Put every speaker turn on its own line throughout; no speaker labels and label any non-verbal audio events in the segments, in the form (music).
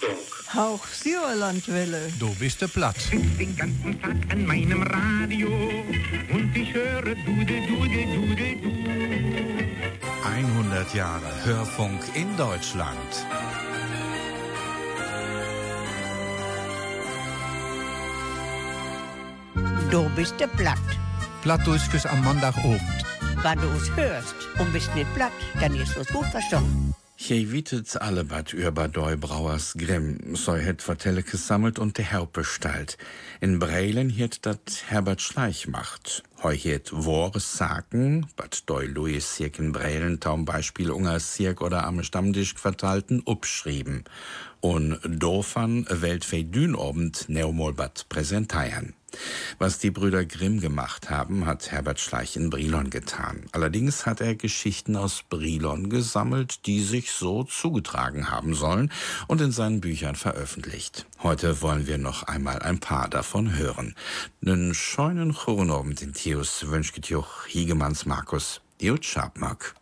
Achtung!
Hauch Sauerlandwelle.
Du bist der platt.
den ganzen Tag an meinem Radio und ich höre Dude, Dude, Dude, Du.
100 Jahre Hörfunk in Deutschland.
Du bist der Platt.
Plattdeutsches am Montagabend.
Wenn du es hörst und bist nicht platt, dann ist es gut verstanden.
Je wietet alle bad über doi Brauers Grimm, so het vertelle gesammelt und de Herpe stalt. In Breilen hiet dat Herbert Schleich macht. Heu hiet Wores Saken, bad doi Louis Sirk in Breilen taum Beispiel unger Sirk oder am Stammtisch verteilten, upschrieben. Und dofan Weltfei Dünobend neumol bad präsentieren. Was die Brüder Grimm gemacht haben, hat Herbert Schleich in Brilon getan. Allerdings hat er Geschichten aus Brilon gesammelt, die sich so zugetragen haben sollen und in seinen Büchern veröffentlicht. Heute wollen wir noch einmal ein paar davon hören. Nen scheunen Choronorben den Theus wünscht Joch Hiegemanns Markus Jut Schabmack.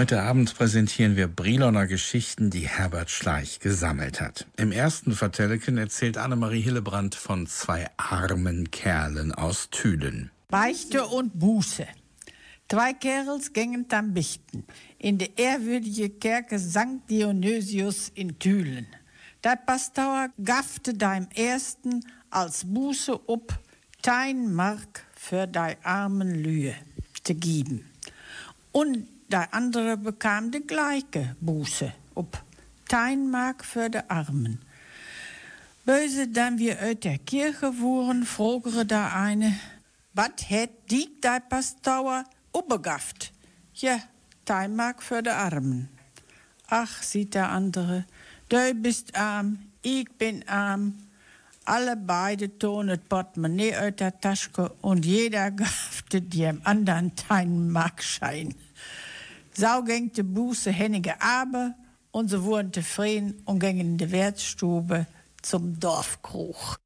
Heute Abend präsentieren wir Briloner Geschichten, die Herbert Schleich gesammelt hat. Im ersten Vertelleken erzählt Annemarie Hillebrand von zwei armen Kerlen aus Thülen.
Beichte und Buße. Zwei Kerls gingen am Bichten in die ehrwürdige Kerke St. Dionysius in Thülen. Der Pastor gaffte deinem ersten als Buße op dein Mark für dei armen Lühe zu geben. Und der andere bekam die gleiche Buße op dein Mark für de Armen. Böse, dann wir uit der Kirche fuhren, frogere der eine, wat het die dei Pastor obergaft? Ja, dein Mark für de Armen. Ach, sieht der andere, du bist arm, ich bin arm. Alle beide tun het Portemonnaie uit der Tasche und jeder (laughs) gafte dem anderen einen Markschein. Sau ging de Buße hennige aber und sie wurden zufrieden und gingen in die Wertstube zum Dorfkrug.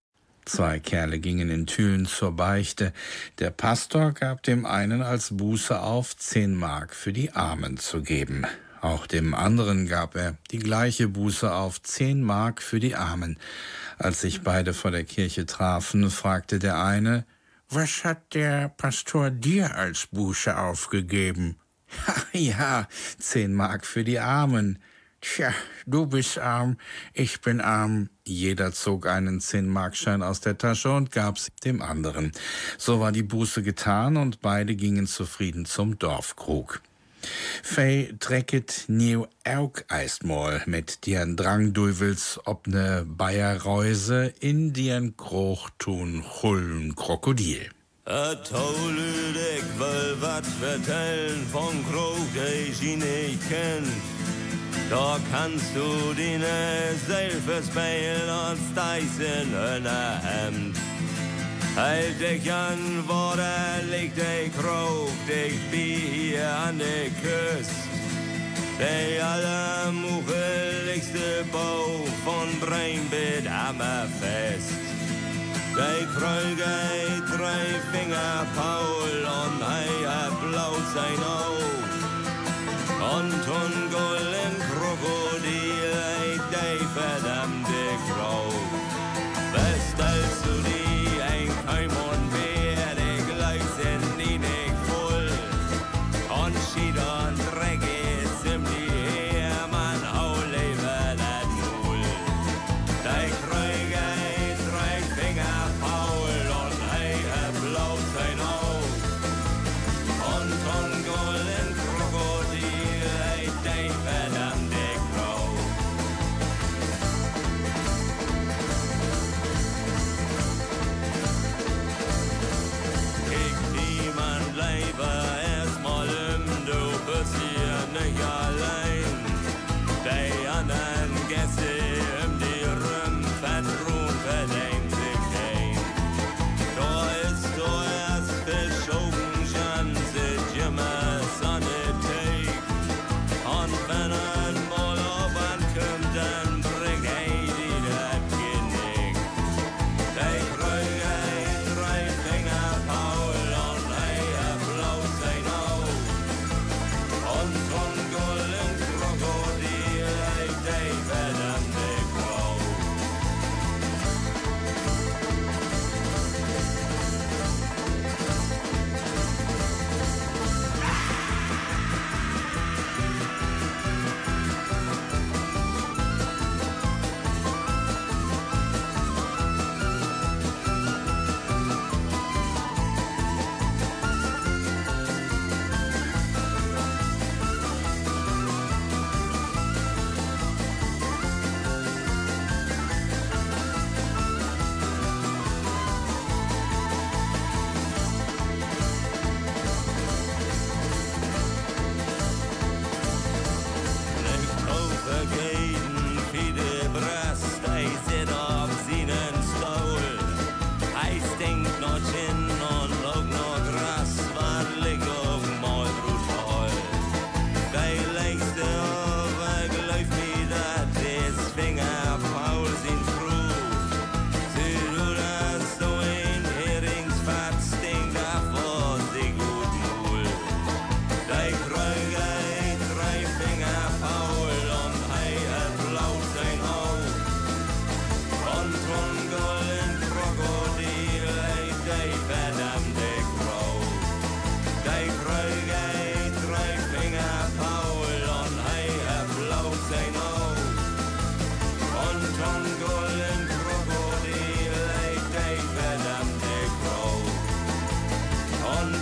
Zwei Kerle gingen in Thülen zur Beichte. Der Pastor gab dem einen als Buße auf, zehn Mark für die Armen zu geben. Auch dem anderen gab er die gleiche Buße auf, zehn Mark für die Armen. Als sich beide vor der Kirche trafen, fragte der eine, was hat der Pastor dir als Buße aufgegeben? (laughs) ja, zehn Mark für die Armen. Tja, du bist arm, ich bin arm. Jeder zog einen Zehn-Markschein aus der Tasche und gab's dem anderen. So war die Buße getan und beide gingen zufrieden zum Dorfkrug. Fei trekket nieuw elk eistmol mit dien Drangduivels ob ne Bayerreuse in dien Kroch tun hullen Krokodil.
Het tolet, ik wil wat vertellen von Krog, die sie nicht kennt. Da kannst du deine Selfe speilen als Dyson in ein Hemd. Halt dich an, wo der liegt, der Krog, dich bi hier an der Küste. Der allermucheligste Bau von Breinbit hammerfest. Der Kreuge drei Finger Paul und er blaut sein Auge. Und un golden Krokodil,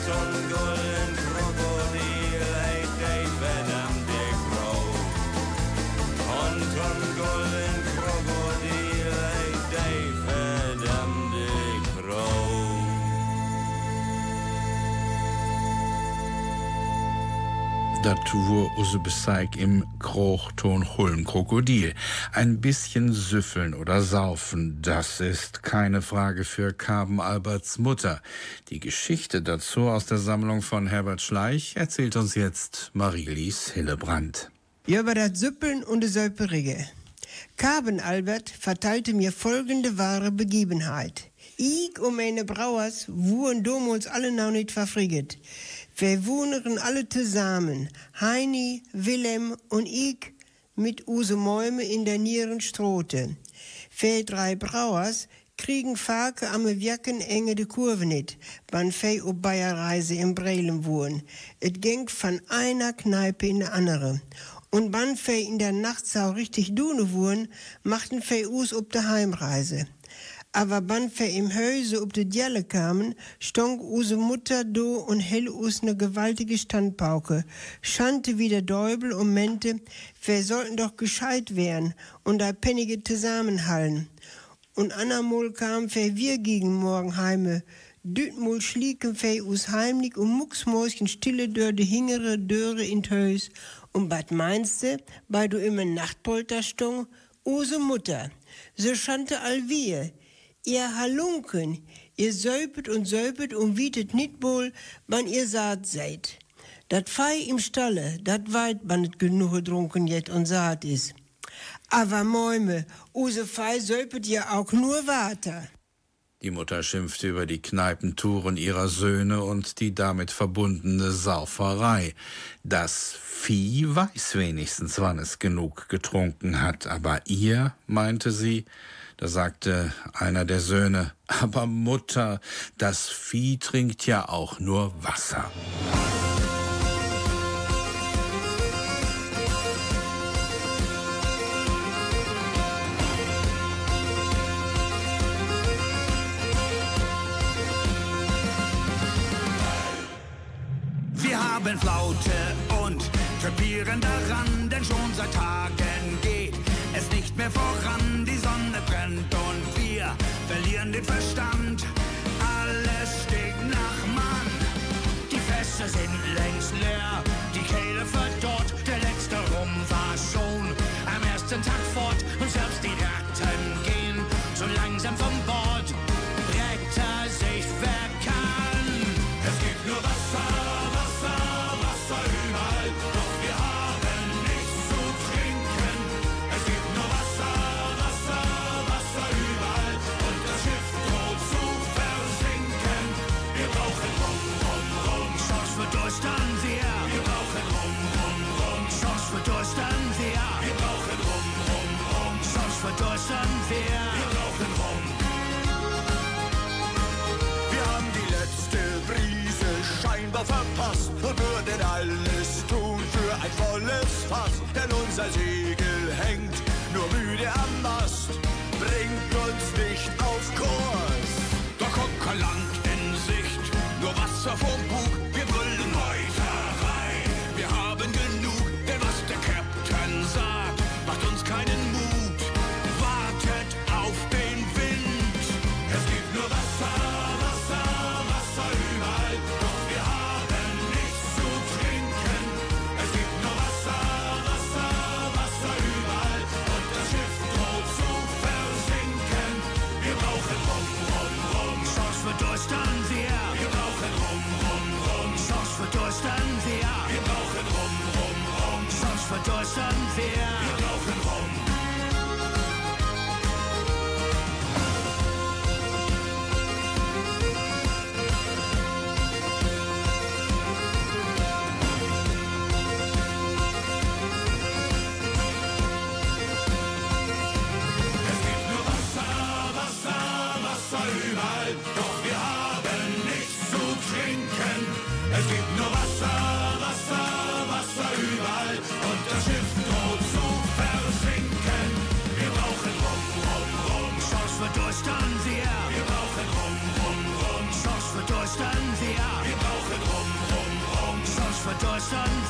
und Gold.
Dat wur use Bezeig im Krochton Hullen Krokodil. Ein bisschen süffeln oder saufen, das ist keine Frage für Carben Alberts Mutter. Die Geschichte dazu aus der Sammlung von Herbert Schleich erzählt uns jetzt Marielis Hillebrand.
Über das Süppeln und das Säuperige. Carben Albert verteilte mir folgende wahre Begebenheit. Ich und meine Brauers wurden damals alle noch nicht verfrieget. Wir wohnen alle zusammen, Heini, Willem und ich, mit use Mäume in der Nierenstrote. Wir drei Brauers kriegen Fake am Wirken enge de Kurve nicht, wann wir op Bayerreise in Brelen wohnen. Et ging von einer Kneipe in die andere. Und wann wir in der Nachtsau richtig dune wohnen, machten wir us op de Heimreise. Aber wann wir im Häuse ob de Djelle kamen, stonk use Mutter do und hell us ne gewaltige Standpauke, schante wie der Däubel und mente, wir sollten doch gescheit werden und da Pennige zusammenhallen. Und anamol kam wir wir gegen morgen heime, Dütmol schlieken wir us heimlich und mucksmäuschen stille dör de hingere Döre in Höus. Und wat meinste, bei du immer Nachtpolter stung? Use Mutter, so schante all wir, Ihr Halunken, ihr söpet und söpet und wietet nit wohl, wann ihr saat seid. Dat Fei im Stalle, dat weit, wann et genug getrunken jet und saat is. Aber Mäume, use Fei söpet ja auch nur Water.
Die Mutter schimpfte über die Kneipentouren ihrer Söhne und die damit verbundene Sauferei. Das Vieh weiß wenigstens, wann es genug getrunken hat, aber ihr, meinte sie, da sagte einer der Söhne, aber Mutter, das Vieh trinkt ja auch nur Wasser.
Haben Flaute und krepieren daran, denn schon seit Tagen geht es nicht mehr voran. Die Sonne den Verstand. Alles stinkt nach Mann. Die Fässer sind ein volles Fass. Denn unser Segel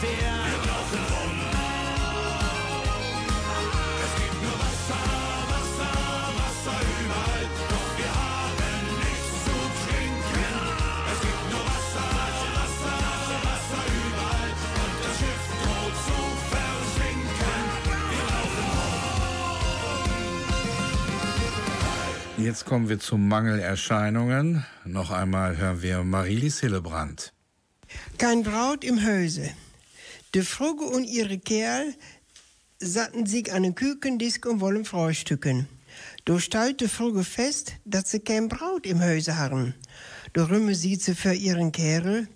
Wir brauchen Rum. Es gibt nur Wasser, Wasser, Wasser überall. Doch wir haben nichts zu trinken. Es gibt nur Wasser, Wasser, Wasser überall. Und das Schiff droht zu versinken. Wir brauchen Rum.
Jetzt kommen wir zu Mangelerscheinungen. Noch einmal hören wir Marie-Lise Hillebrand.
Kein Braut im Höse. De Frugge und ihre Kerl satten sich an den Kükendisk und wollen frühstücken. Da stellte Frugge fest, dass sie kein Braut im Häuse haben. Da rümme sie sie für ihren Kerl.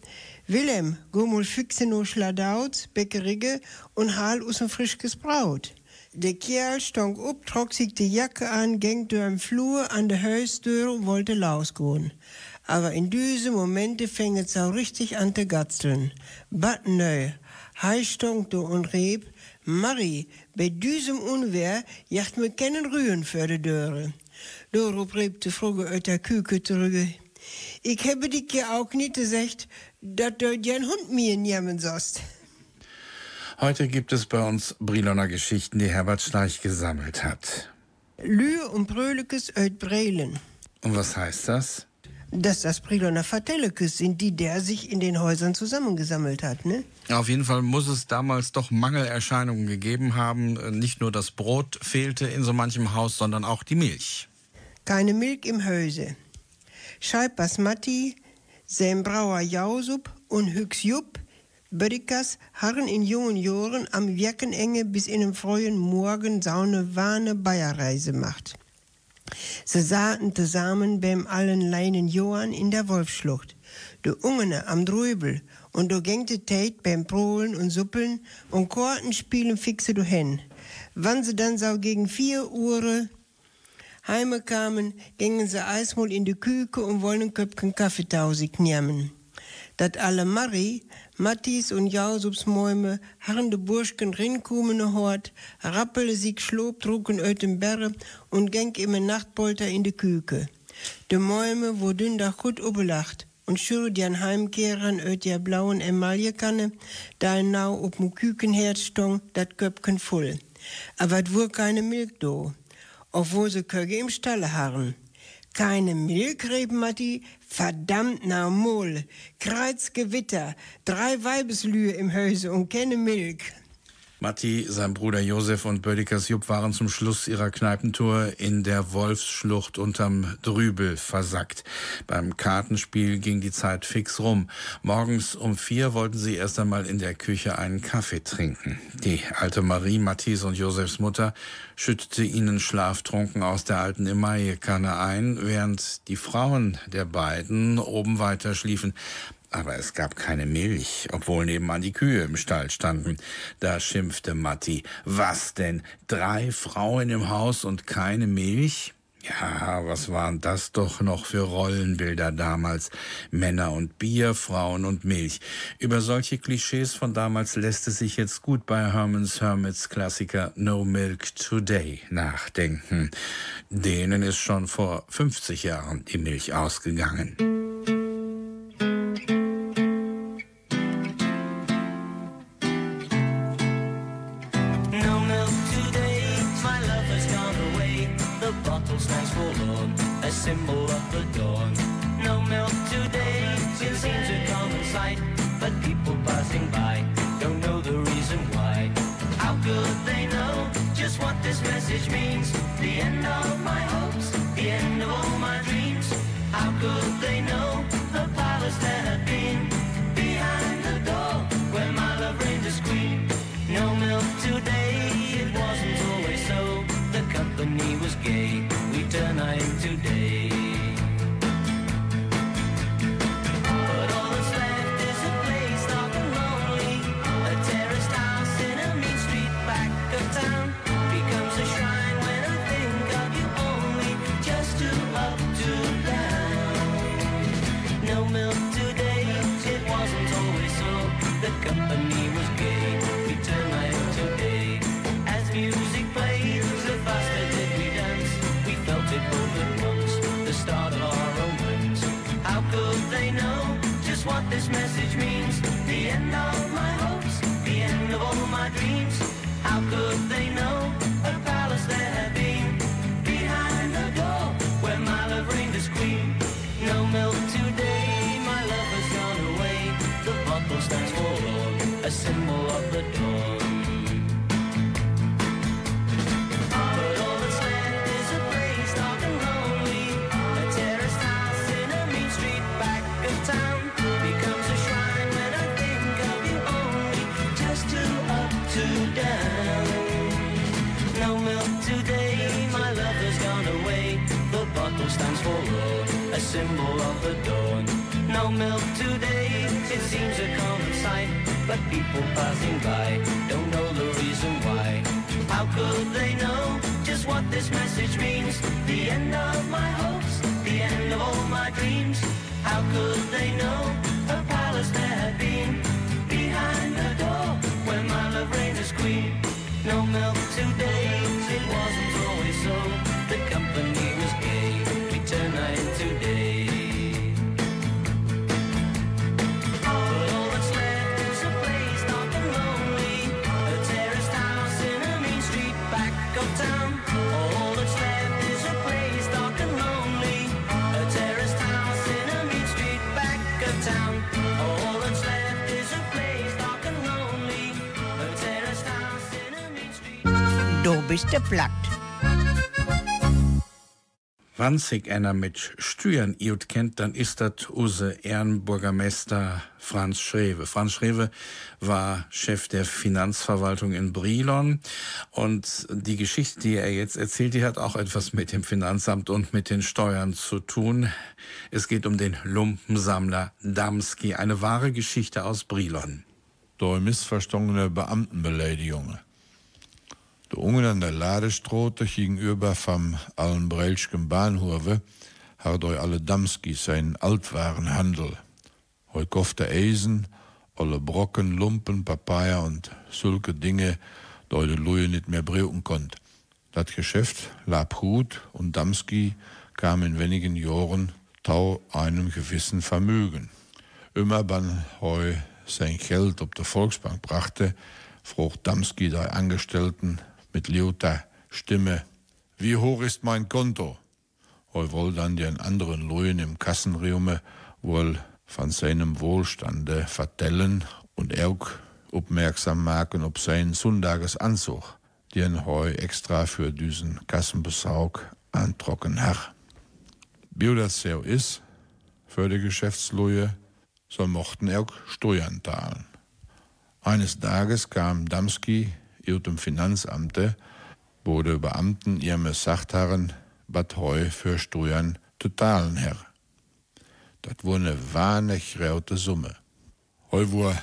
Willem, go mal fixe no Schladauz, Bäckerige und hal us ein frisches Braut. Der Kerl stong up, trok sich die Jacke an, ging durch den Flur an der Haustür und wollte losgehen. Aber in diesem Momente fing es auch richtig an zu gatzeln. Bat neu, hei stong do und rieb, Marie, bei diesem Unwehr jacht mir keinen Rühren für die Döre. Dorop rieb die Frage uit der Küke zurück. Ich habe dich ja auch nicht gesagt, dass du den Hund mir nehmen sollst.
Heute gibt es bei uns Briloner Geschichten, die Herbert Schleich gesammelt hat.
Lühe und Brölekes uit Brelen.
Und was heißt das?
Dass das Briloner Vertellekes sind, die der sich in den Häusern zusammengesammelt hat, ne?
Auf jeden Fall muss es damals doch Mangelerscheinungen gegeben haben. Nicht nur das Brot fehlte in so manchem Haus, sondern auch die Milch.
Keine Milch im Häuse. Scheib Basmati, sein Brauer Jausup und Hüx Jupp, Bödikas harren in jungen Jahren am Wirkenenge bis in den frühen Morgen saune warne Bayerreise macht. Sie saßen zusammen beim allen Leinen Johann in der Wolfschlucht. De Ungene am Drübel und do gängte Tate beim Prohlen und Suppeln und Kortenspielen fixe du hen. Wann sie dann so gegen vier Uhr heime kamen, gingen sie eismol in die Küke und wollen Köpken Kaffeetausig nehmen. Dat alle Marie, Mattis und Jausups Mäume, harren de Burschken rinkumene hort, rappele sich schlob trugen uit den Berre und geng im Nachtpolter in de Küke. De Mäume dünn da gut ubelacht und schür die an Heimkehrern uit der blauen Emaillekanne, da nau op'm Kükenherd stong, dat Köpken voll. Aber wur keine Milch do, obwohl sie Köge im Stalle harren. Keine Milch, rieb Matti, verdammt na Mol, Kreuzgewitter, drei Weibeslühe im Häuse und keine Milch.
Matti, sein Bruder Josef und Bödikas Jupp waren zum Schluss ihrer Kneipentour in der Wolfsschlucht unterm Drübel versackt. Beim Kartenspiel ging die Zeit fix rum. Morgens um vier wollten sie erst einmal in der Küche einen Kaffee trinken. Die alte Marie, Mattis und Josefs Mutter, schüttete ihnen schlaftrunken aus der alten Emaillekanne ein, während die Frauen der beiden oben weiter schliefen. Aber es gab keine Milch, obwohl nebenan die Kühe im Stall standen. Da schimpfte Matti. Was denn? Drei Frauen im Haus und keine Milch? Ja, was waren das doch noch für Rollenbilder damals? Männer und Bier, Frauen und Milch. Über solche Klischees von damals lässt es sich jetzt gut bei Herman's Hermits Klassiker No Milk Today nachdenken. Denen ist schon vor 50 Jahren die Milch ausgegangen.
Bist der Platt.
Wann sich einer mit Steuern iut kennt, dann ist das use Ehrenbürgermeister Franz Schrewe. Franz Schrewe war Chef der Finanzverwaltung in Brilon und die Geschichte, die er jetzt erzählt, die hat auch etwas mit dem Finanzamt und mit den Steuern zu tun. Es geht um den Lumpensammler Damski, eine wahre Geschichte aus Brilon.
Durch missverstandene Beamtenbeleidigungen. De Ungen an der Ladestrote gegenüber vom Allenbreilschen Bahnhofe hat durch alle Damskis sein Altwarenhandel. Heu kofte Eisen, alle Brocken, Lumpen, Papaya und sulke Dinge, durch de Luje nicht mehr brauchen konnt. Das Geschäft lab gut und Damski kam in wenigen Jahren tau einem gewissen Vermögen. Immer wann heu sein Geld op der Volksbank brachte, frug Damski der Angestellten mit lauter Stimme, wie hoch ist mein Konto? Heu wohl dann den anderen Leuten im Kassenraume wohl von seinem Wohlstande vertellen und auch aufmerksam machen auf seinen Sonntagesanzug, den heu extra für diesen Kassenbesaug antrocken hat. Wie das so ist, für die Geschäftsleute, so mochten auch Steuern zahlen. Eines Tages kam Damski dem Finanzamte, die Beamten ihrem was heu für Steuern zu zahlen her. Das war eine wahnsinnig raute Summe. Heu war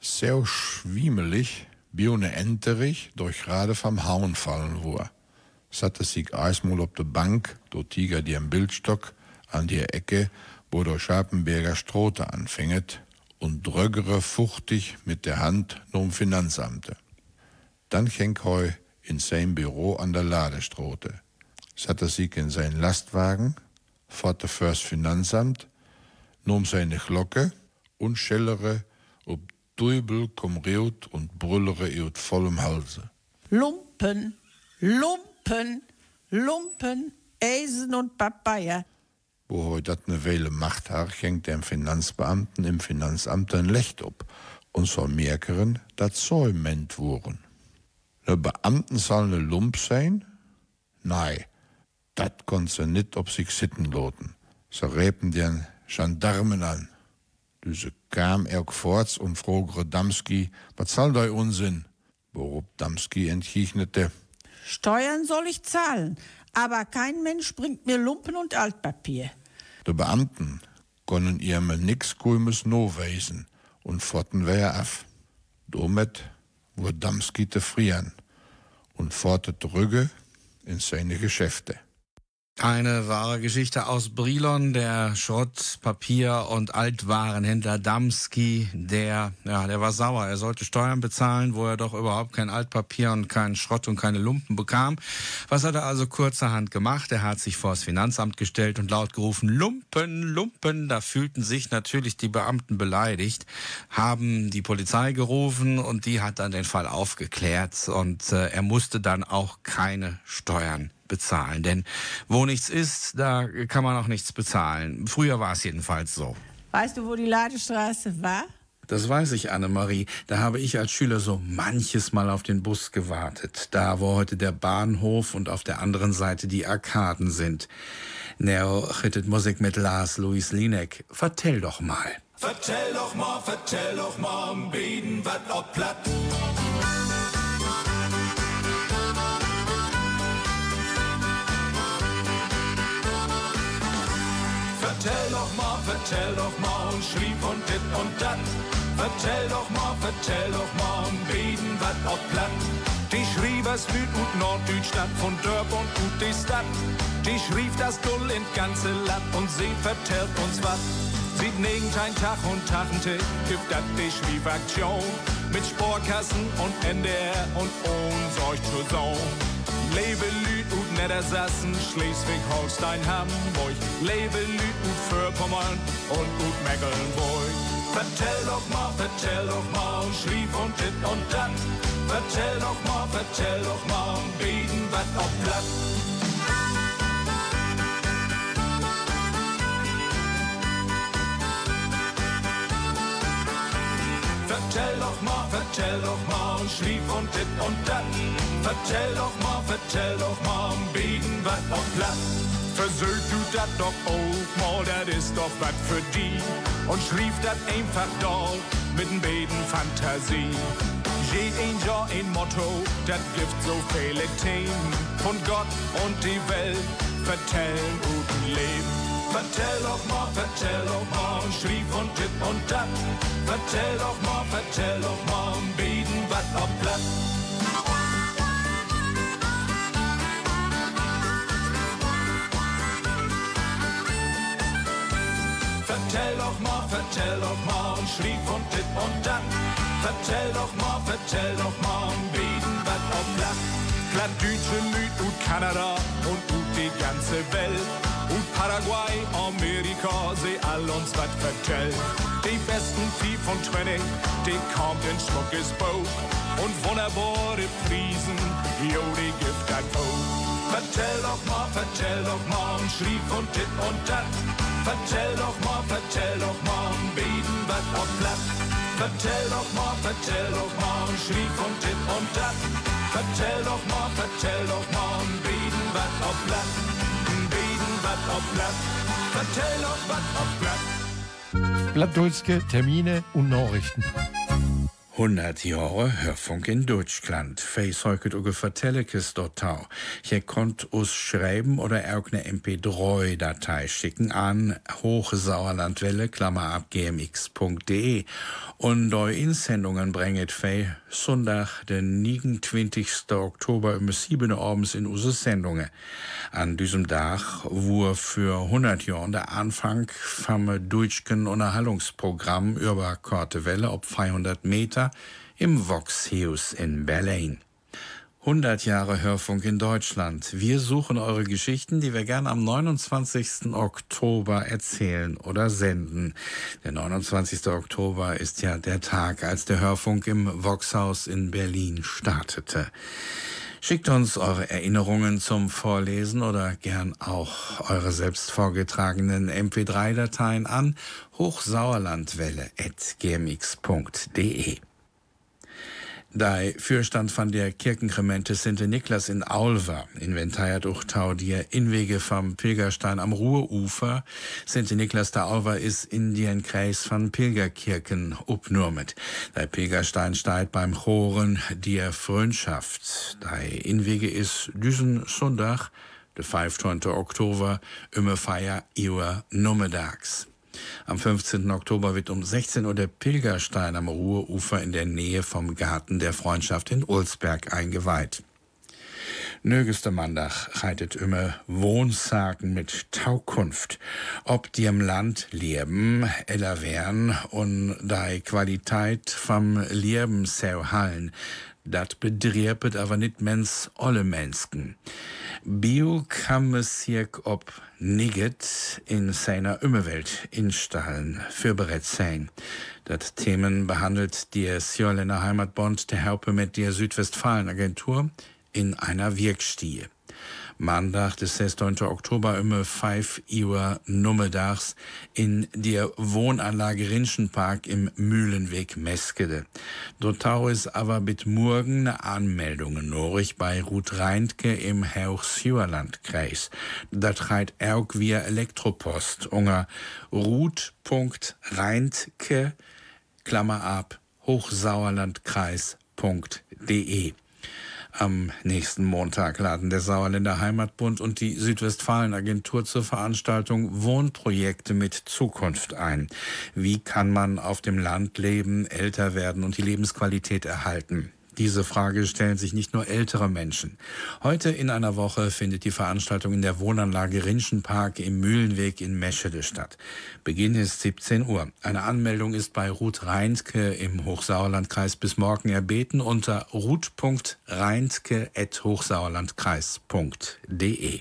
sehr schwiemelig, wie eine Enterich durch gerade vom Hauen fallen war. Satte sich erstmal auf der Bank, do Tiger die am Bildstock, an die Ecke, wo der Scharpenberger Strote anfänget, und dröggere fuchtig mit der Hand nom Finanzamte. Dann ging heu in sein Büro an der Ladestrote. Satte sich in sein Lastwagen, fährte fürs Finanzamt, nahm seine Glocke und schellere ob Dübel komm reut und brüllere ut vollem Halse.
Lumpen, Lumpen, Lumpen, Eisen und Papaya.
Wo heu dat ne Weile macht hat, schenkt dem Finanzbeamten im Finanzamt ein Licht ob und soll merkeren, dat soll ment Ne Beamten soll ne Lump sein? Nei, dat konnt se nit ob sich sitten loten. So repen den Gendarmen an. Düse kam er forts und frogere Damski, was soll dei Unsinn? Worub Damski entgegnete,
Steuern soll ich zahlen, aber kein Mensch bringt mir Lumpen und Altpapier.
De Beamten konnen ihme nix Kulmes no weisen und forten wer af. Domet wurde Damski frieren und fortet Rügge in seine Geschäfte.
Eine wahre Geschichte aus Brilon, der Schrott, Papier und Altwarenhändler Damski, der, ja, der war sauer. Er sollte Steuern bezahlen, wo er doch überhaupt kein Altpapier und keinen Schrott und keine Lumpen bekam. Was hat er also kurzerhand gemacht? Er hat sich vors Finanzamt gestellt und laut gerufen, Lumpen, Lumpen. Da fühlten sich natürlich die Beamten beleidigt, haben die Polizei gerufen und die hat dann den Fall aufgeklärt und äh, er musste dann auch keine Steuern bezahlen. Denn wo nichts ist, da kann man auch nichts bezahlen. Früher war es jedenfalls so.
Weißt du, wo die Ladestraße war?
Das weiß ich, Annemarie. Da habe ich als Schüler so manches Mal auf den Bus gewartet. Da, wo heute der Bahnhof und auf der anderen Seite die Arkaden sind. Neo chittet Musik mit Lars Louis Linek. Vertell doch mal.
Vertell doch mal, vertell doch mal, am Beden wat ob platt. Vertell doch mal, vertell doch mal und schrieb und dit und dat. Vertell doch mal, vertell doch mal und beten wat ob platt. Die schrieb es Süd- und Norddeutschland von Dörp und gut die Stadt. Die schrieb das Dull in ganze Land und sie vertellt uns wat. Sieht nirgend ein Tag und Tagente, gibt dat die Schriebaktion. Mit Sportkassen und NDR und uns euch zur Zone. Lebe Lüd und Niedersachsen, Schleswig-Holstein, Hamburg. Lebe Lüd und gut Mecklenburg. Vertell doch mal, vertell doch mal und schrieb und dit und dat. Vertell doch mal, vertell doch mal und beten wat auf Blatt. Vertell doch mal, vertell doch mal und schlief und dit und dat. Vertell doch mal, vertell doch mal und bieten wat auf Platt. Versöhnt du dat doch auch mal, dat ist doch wat für die. Und schrieb dat einfach dort mit n Beten Fantasie. Jed ein Jahr ein Motto, dat gibt so viele Themen. Von Gott und die Welt vertellen guten Leben. Vertell doch mal, vertell doch mal schrieb und tipp und dat. Vertell doch mal, vertell doch mal und bieten wat auf Blatt. Vertell doch mal, vertell doch mal schrieb und tipp und dat. Vertell doch mal, vertell doch mal und bieten wat auf Blatt. Platt Deutsche Lüd und Kanada und gut die ganze Welt. Und Paraguay, Amerika, sie all uns wat vertellt. Die besten Vieh von 20, die kommt in schmuckes Boot. Und wunderbare Priesen, jo, die gibt ein Boot. Vertell doch mal, vertell doch mal und schrieb und dit und dat. Vertell doch mal, vertell doch mal und bieten wat auf Blatt. Vertell doch mal, vertell doch mal und schrieb und dit und dat. Vertell doch mal, vertell doch mal und bieten wat auf Blatt. Wat auf Blatt. Vertell doch wat auf Blatt.
Blattdulske, Termine und Nachrichten.
100 Jahre Hörfunk in Deutschland. Face heuket uge Vertellekes dort tau. Ihr konnt us schreiben oder auch eine MP3-Datei schicken an Hochsauerlandwelle, Klammer ab, gmx.de. Und eure Insendungen bringet fei Sonntag, den 29. Oktober um 7 Uhr abends in use Sendungen. An diesem Tag wo für 100 Jahre der Anfang vom deutschen Unterhaltungsprogramm über Korte Welle ob 200 Meter im Voxheus in Berlin. 100 Jahre Hörfunk in Deutschland. Wir suchen eure Geschichten, die wir gern am 29. Oktober erzählen oder senden. Der 29. Oktober ist ja der Tag, als der Hörfunk im Voxhaus in Berlin startete. Schickt uns eure Erinnerungen zum Vorlesen oder gern auch eure selbst vorgetragenen MP3-Dateien an hochsauerlandwelle.gmx.de. Der Fürstand von der Kirchengemeinde St. Niklas in Aulver inventariert Uchtau die Inwege vom Pilgerstein am Ruhrufer. St. Niklas der Aulver ist in den Kreis von Pilgerkirchen upnurmet. Der Pilgerstein steigt beim Choren der Freundschaft. Der Inwege ist diesen Sonntag, der 15. Oktober, immer Feier ihrer Nummerdags. Am 15. Oktober wird um 16 Uhr der Pilgerstein am Ruhrufer in der Nähe vom Garten der Freundschaft in Ulsberg eingeweiht. Nögester Mandach reitet immer Wohnsagen mit Taukunft. Ob die im Land leben, eller wären und die Qualität vom Leben seu hallen, dat bedriepet aber nit mens alle Mensken. Bio kam es hier ob Nigget in seiner Umwelt installen für bereit sein. Dat Themen behandelt die Sjörlener Heimatbond der Herpe mit der Südwestfalen-Agentur in einer Wirkstie. Montag, des 16. Oktober, um 5 Uhr Nummerdags in der Wohnanlage Rinschenpark im Mühlenweg Meskede. Dort ist aber mit morgen Anmeldungen norig bei Ruth Reintke im Hauch-Sjörland-Kreis. Da treibt auch via Elektropost unter ruth.reintke, Klammer ab, hochsauerlandkreis.de. Am nächsten Montag laden der Sauerländer Heimatbund und die Südwestfalen-Agentur zur Veranstaltung Wohnprojekte mit Zukunft ein. Wie kann man auf dem Land leben, älter werden und die Lebensqualität erhalten? Diese Frage stellen sich nicht nur ältere Menschen. Heute in einer Woche findet die Veranstaltung in der Wohnanlage Rinschenpark im Mühlenweg in Meschede statt. Beginn ist 17 Uhr. Eine Anmeldung ist bei Ruth Reintke im Hochsauerlandkreis bis morgen erbeten unter ruth.reintke.hochsauerlandkreis.de.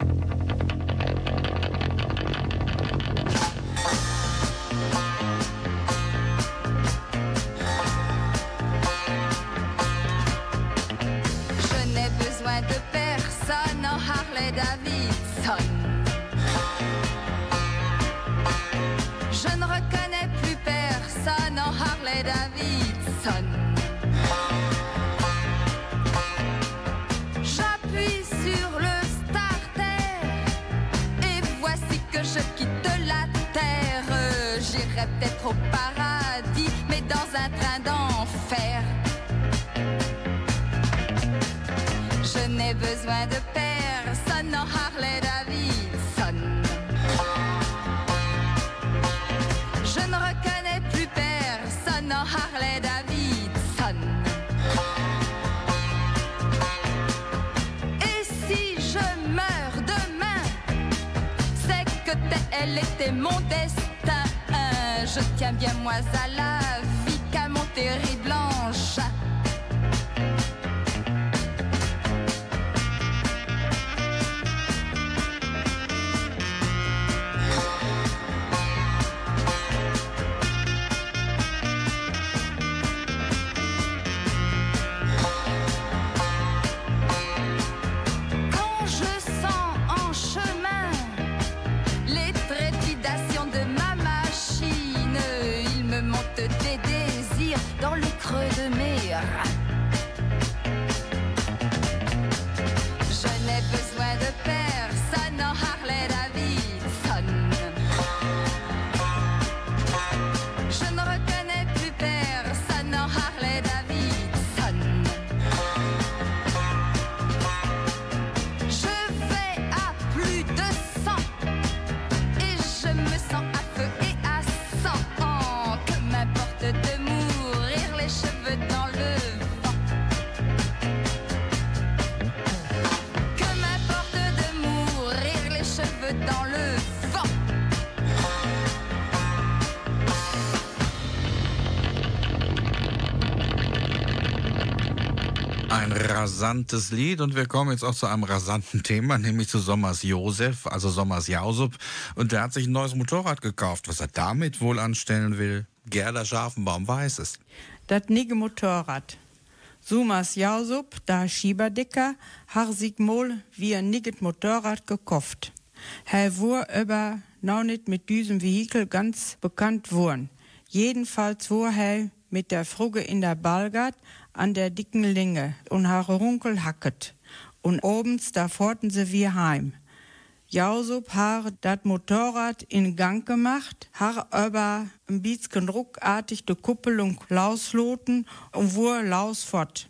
tel était mon destin. Je tiens bien moi à la vie qu'à mon terrible engin.
Rasantes Lied und wir kommen jetzt auch zu einem rasanten Thema, nämlich zu Sommers Josef, also Sommers Jausup. Und der hat sich ein neues Motorrad gekauft. Was er damit wohl anstellen will, Gerda Scharfenbaum weiß es.
Das nige Motorrad. Sumas Jausup, da Schieberdicker, har sich mol wie ein nigget Motorrad gekauft. Er wur aber noch nicht mit diesem Vehikel ganz bekannt wurden. Jedenfalls wur er mit der Frugge in der Balgat an der dicken Linge und har Runkel hacket. Und obens da forten sie wie heim. Jausup har dat Motorrad in Gang gemacht, har aber ein bisschen ruckartig de Kuppelung lausloten und wur laus fort.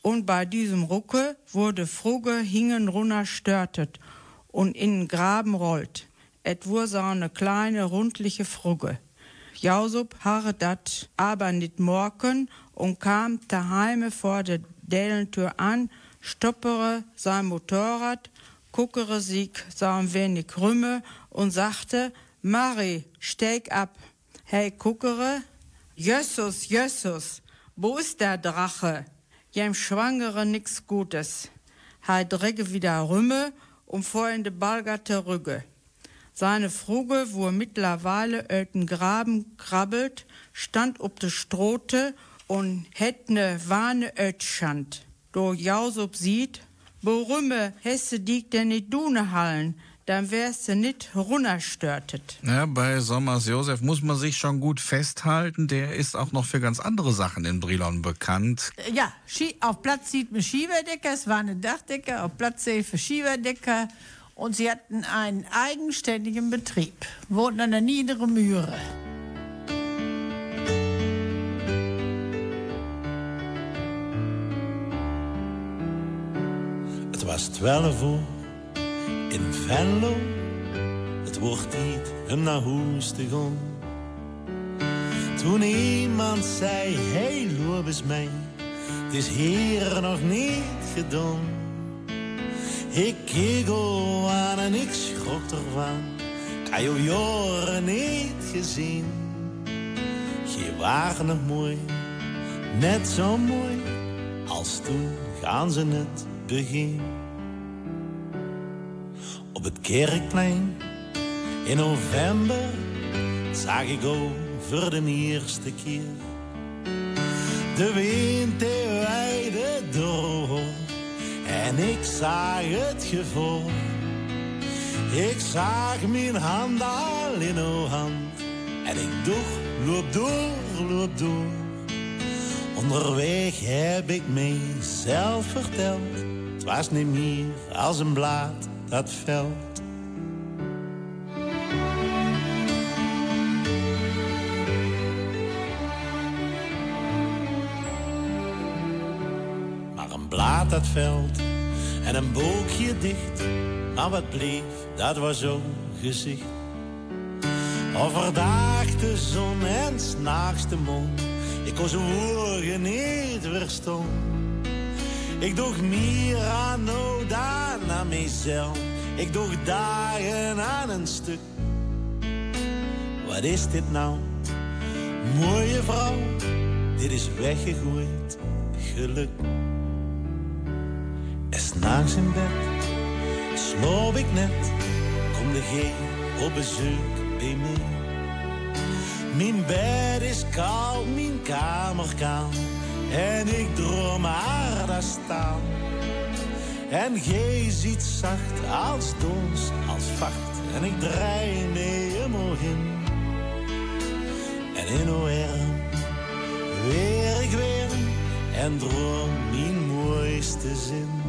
Und bei diesem Rucke wurde Frugge hingen runter störtet und in den Graben rollt. Et wur so eine kleine rundliche Frugge. Jausup har dat aber nit morken und kam daheime vor der Dellentür an, stoppere sein Motorrad, guckere sich so ein wenig Rümme und sagte, Mari, steig ab. Hey, guckere, Jössus, Jössus, wo ist der Drache? Jem Schwangere nix Gutes. Hei drecke wieder Rümme und vor in de balgerte Rügge. Seine Fruge, wo er mittlerweile öten Graben krabbelt, stand ob de Strote und hätt ne Wahne ötschand. Do Jausup sieht, Borümme, hesse dich denn nicht dune hallen, dann wärst du nicht runterstörtet.
Ja, bei Sommers Josef muss man sich schon gut festhalten. Der ist auch noch für ganz andere Sachen in Brilon bekannt.
Ja, auf Platz sieht man Schieberdecker, es war eine Dachdecker, auf Platz C für Schieberdecker und sie hatten einen eigenständigen Betrieb, wohnten an der Niederen Mühre.
was twaalf uur in Venlo. Het wordt tijd om naar huis te gaan. Toen iemand zei, hey, loop eens mee. Het is hier nog niet gedaan. Ik keek al aan en ik schrok ervan. Had jou jaren niet gezien. Je waren nog mooi, net zo mooi als toen gaan ze net begin. Op het kerkplein in november zag ik over de eerste keer de wind die weide door en ik zag het gevoel. Ik zag mijn hand al in uw hand en ik dacht, loop door, loop door. Onderweg heb ik mezelf verteld, het was niet meer als een blaad dat veld. Dat veld en een boekje dicht, maar wat bleef, dat was zo'n gezicht. Overdag de zon en s'nachts de mond. Ik kon zijn woorden niet verstaan. Ik doe meer aan dan aan mezelf. Ik doe dagen aan een stuk. Wat is dit nou? Mooie vrouw, dit is weggegooid geluk. S'nachts in bed sloop ik net, kom de G op bezoek bij mij. Mijn bed is koud, mijn kamer kaal. En ik droom haar daar staan. En gij ziet zacht als dons, als vacht. En ik draai mee hem in. En in arm weer ik weer. En droom mijn mooiste zin.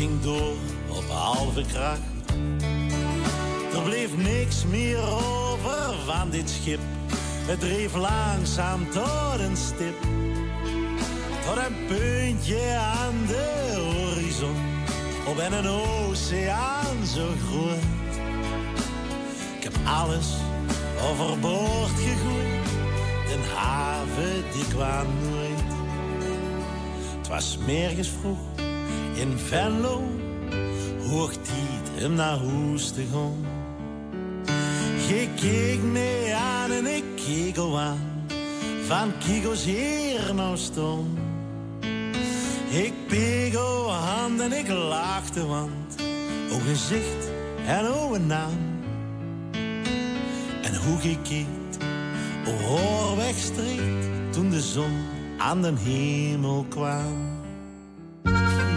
Ging door op halve kracht. Er bleef niks meer over van dit schip. Het dreef langzaam tot een stip. Tot een puntje aan de horizon. Op en een oceaan zo groot. Ik heb alles overboord gegooid. Den haven die kwam nooit. Het was mergens vroeg in Venlo, hoog tijd om naar huis te gaan. Je keek me aan en ik keek al aan, van Kigo's hier nou staan. Ik peeg hand en ik lachte, want o gezicht en een naam. En hoe gekeken, o hoor wegstreed, toen de zon aan den hemel kwam.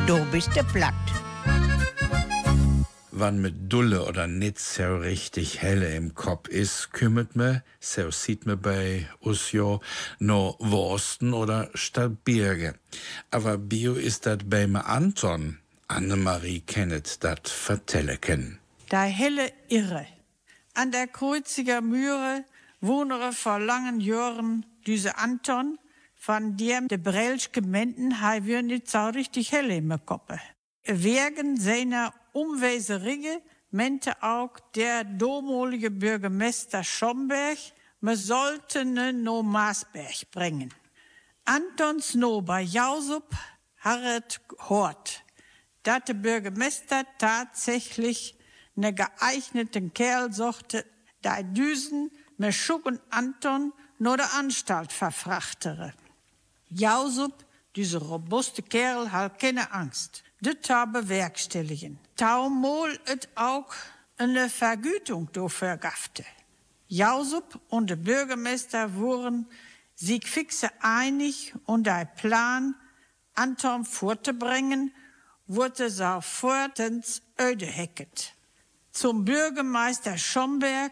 Du bist de platt.
Wann mit Dulle oder nit so richtig helle im Kopf is, kümmert me, so sieht me bei us jo no Wursten oder Stabirge. Aber Bio ist dat bei me Anton. Annemarie kennet dat vertelleken.
Der helle Irre. An der Kreuziger Mühre wohnere vor langen Jahren diese Anton, von dem de Brelschke Menten hei wir nicht so richtig helle im Kopf. Wegen seiner Umweserige meinte auch der damalige Bürgermeister Schomberg, wir sollten no Maasberg bringen. Antons no bei Jausup harret hort, dat der Bürgermeister tatsächlich ne geeigneten Kerl suchte, da Düsen mit Schuck und Anton nur der Anstalt verfrachtere. Jausup, diese robuste Kerl, hat keine Angst. Das habe bewerkstelligen. Taumol et auch eine Vergütung dafür gafte. Jausup und der Bürgermeister wurden sich fixe einig und der Plan, Anton vorzubringen, wurde sofortens ödehecket. Zum Bürgermeister Schomberg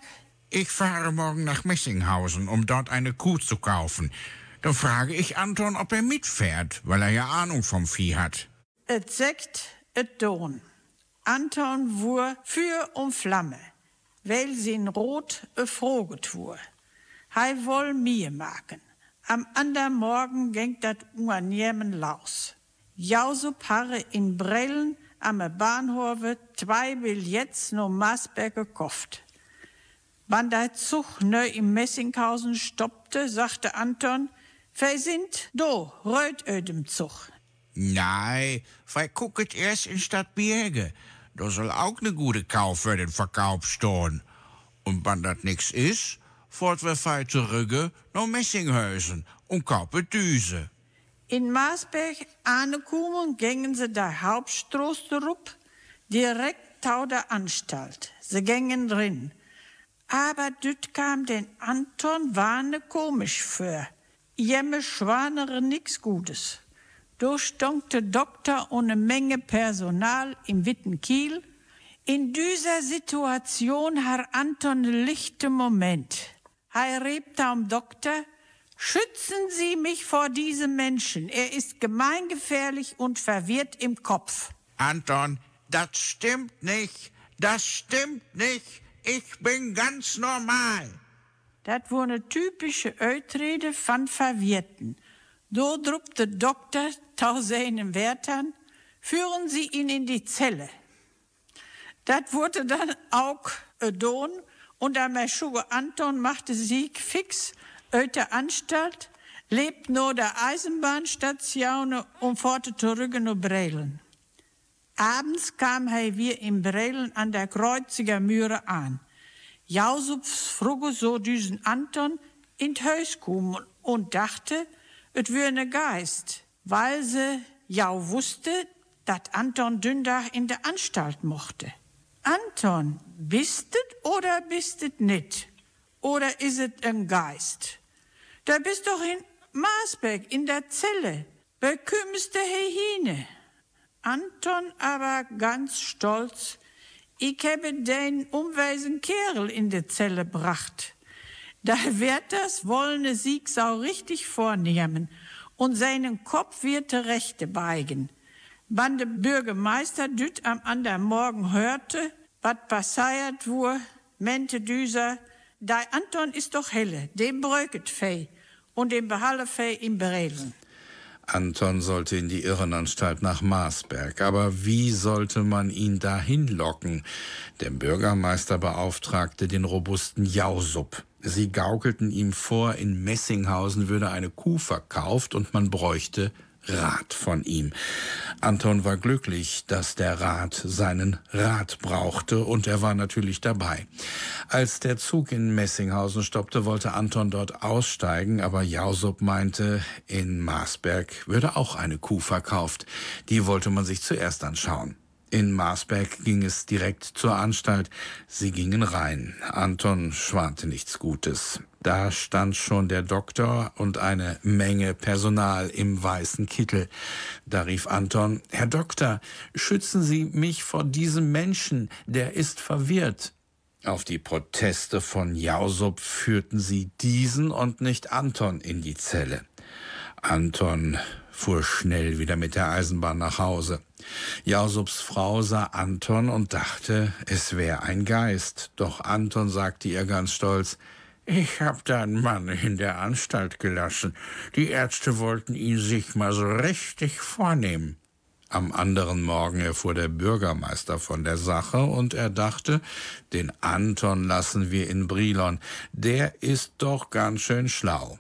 Ich fahre morgen nach Messinghausen, um dort eine Kuh zu kaufen. Dann frage ich Anton, ob er mitfährt, weil er ja Ahnung vom Vieh hat.
Et sekt, et don. Anton wur für um Flamme, weil sin Rot erfroget wur. Hei woll mir maken. Am andern Morgen ging dat Unanjemen laus. Jausup harre in Brellen am Bahnhofe zwei Billets no Maasberg gekauft. Wann der Zug neu im Messinghausen stoppte, sagte Anton, wir sind do, röt ödem Zug.
Nein, wir gucken erst in Stadt Bierge. Da soll auch ne gute Kauf für den Verkauf stehen. Und wenn das nix ist, fort wir fei zurück nach Messinghausen und kaufen Düse.
In Maasberg angekommen gingen sie der Hauptstraße rup, direkt tau der Anstalt. Sie gingen drin. Aber düt kam den Anton warne komisch für. Jemme schwanere nix Gutes. Da stonk der Doktor eine Menge Personal im Witten Kiel. In dieser Situation hat Anton einen lichten Moment. Er rebte am Doktor, schützen Sie mich vor diesem Menschen. Er ist gemeingefährlich und verwirrt im Kopf.
Anton, das stimmt nicht. Das stimmt nicht. Ich bin ganz normal.
Das war eine typische Eutrede von Verwirrten. So drupp der Doktor tau seinen Wärtern, führen Sie ihn in die Zelle. Das wurde dann auch Don und der Meschuge Anton machte sich fix der Anstalt, lebt nur der Eisenbahnstation und fährte zurück nach Brelen. Abends kam er wieder in Brelen an der Kreuziger Mühre an. Jausups fruge so diesen Anton in Haus kommen und dachte, et wär ne Geist, weil se jau wusste, dat Anton Dündach in der Anstalt mochte. Anton, bist et oder bist et nit? Oder is et ein Geist? Da bist doch in Maasberg in der Zelle. Bekümmst der Hehine. Anton aber ganz stolz, ich habe den umweisen Kerl in die Zelle bracht. Da wird das wollne Sieg sau richtig vornehmen und seinen Kopf wird der Rechte beigen. Wann der Bürgermeister düt am andern Morgen hörte, wat passiert wur, mente düser, dei Anton ist doch helle, dem bröket fei und dem behalle fei im Bereden.
Anton sollte in die Irrenanstalt nach Marsberg. Aber wie sollte man ihn dahin locken? Der Bürgermeister beauftragte den robusten Jausup. Sie gaukelten ihm vor, in Messinghausen würde eine Kuh verkauft und man bräuchte Rat von ihm. Anton war glücklich, dass der Rat seinen Rat brauchte und er war natürlich dabei. Als der Zug in Messinghausen stoppte, wollte Anton dort aussteigen, aber Jausup meinte, in Marsberg würde auch eine Kuh verkauft. Die wollte man sich zuerst anschauen. In Marsberg ging es direkt zur Anstalt. Sie gingen rein. Anton schwante nichts Gutes. Da stand schon der Doktor und eine Menge Personal im weißen Kittel. Da rief Anton, Herr Doktor, schützen Sie mich vor diesem Menschen, der ist verwirrt. Auf die Proteste von Jausup führten sie diesen und nicht Anton in die Zelle. Anton fuhr schnell wieder mit der Eisenbahn nach Hause. Jausups Frau sah Anton und dachte, es wäre ein Geist. Doch Anton sagte ihr ganz stolz, ich hab deinen Mann in der Anstalt gelassen. Die Ärzte wollten ihn sich mal so richtig vornehmen. Am anderen Morgen erfuhr der Bürgermeister von der Sache und er dachte, den Anton lassen wir in Brilon. Der ist doch ganz schön schlau.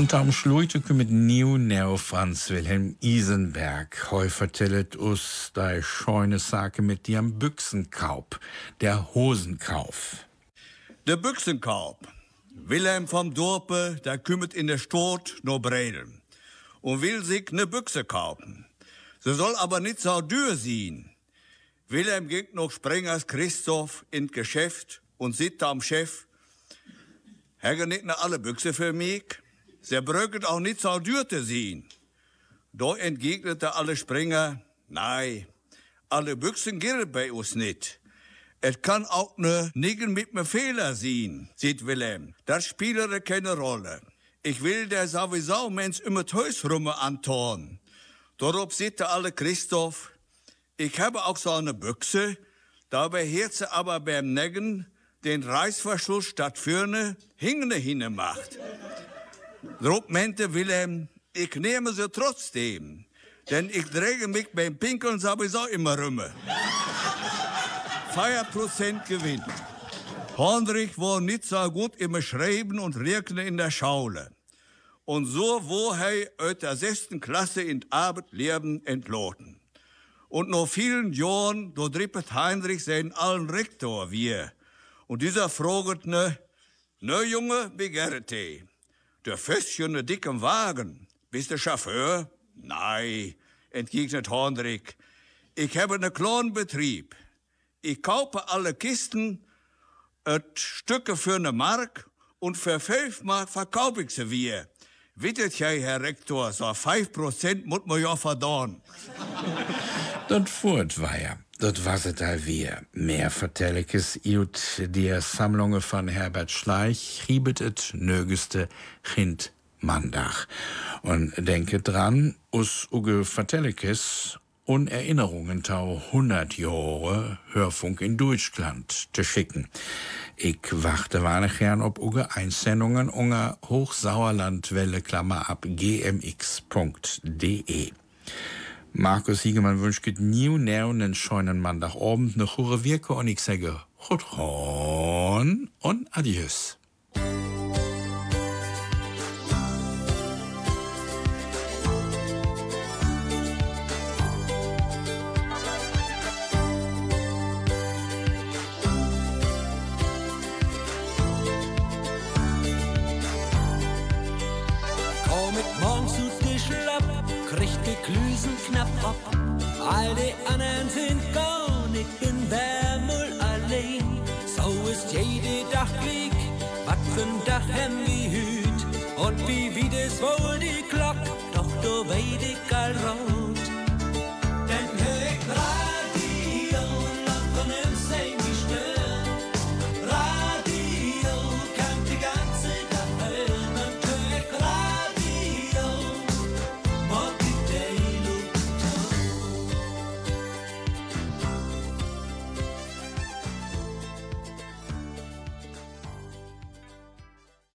Unterm Schluite mit New Neo Franz Wilhelm Isenberg. Heu vertellet us dei scheune Sake mit ihrem Büchsenkaub, der Hosenkauf.
Der Büchsenkaub. Wilhelm vom Dorpe, der kümmert in der Stadt no Breden und will sich ne Büchse kaufen. Sie soll aber nicht so dürr sein. Wilhelm ging noch Sprengers Christoph in Geschäft und sieht am Chef, Herr nicht ne alle Büchse für mich? Sie bröcket auch nicht so dürr zu sein. Da entgegnete alle Springer, nein, alle Büchsen gilt bei uns nicht. Es kann auch ne Niggen mit me Fehler sein, sieht Wilhelm. Das spielt keine Rolle. Ich will der sowieso mens immer Teus rumme antorn. Darauf sieht der alle Christoph, ich habe auch so eine Büchse, dabei sie aber beim Neggen den Reißverschluss statt Fürne hingene hinne macht. Darauf meinte Wilhelm, ich nehme sie trotzdem, denn ich träge mich beim Pinkeln sowieso immer rümme. Feierprozent Gewinn. Hondrich war nicht so gut im Schreiben und Rechnen in der Schaule. Und so wo er aus der sechsten Klasse in Arbeitsleben entloten. Und nach vielen Jahren, da drippet Heinrich seinen allen Rektor wir. Und dieser fragt ne, ne Junge, begerte, der fährst schon ne dicken Wagen. Bist du Chauffeur? Nein, entgegnet Heinrich. Ich habe ne kleinen Betrieb. Ich kaufe alle Kisten, et Stücke für ne Mark und für fünf Mark verkaufe ich sie wir. Wittet jij, Herr Rektor, so 5% muss man ja verdorn.
Dat Furt war ja. Dat was het alweer. Mehr vertel ik es ut die Sammlungen von Herbert Schleich, riebet et nögeste Kind Mandach. Und denke dran, us uge vertellikes und Erinnerungen tau 100 Jahre Hörfunk in Deutschland zu schicken. Ich warte wahrlich gern ob uge Einsendungen unger Hochsauerlandwelle Klammer ab gmx.de. Markus Hiegemann wünscht new einen scheunen Montagabend eine chure Wirke und ich sage Chutron und Adios.
All die anderen sind gone, ich bin wärmul allein. So ist jede Tag Krieg, wat für'n Dach hem wie hüt. Und wie wie das wohl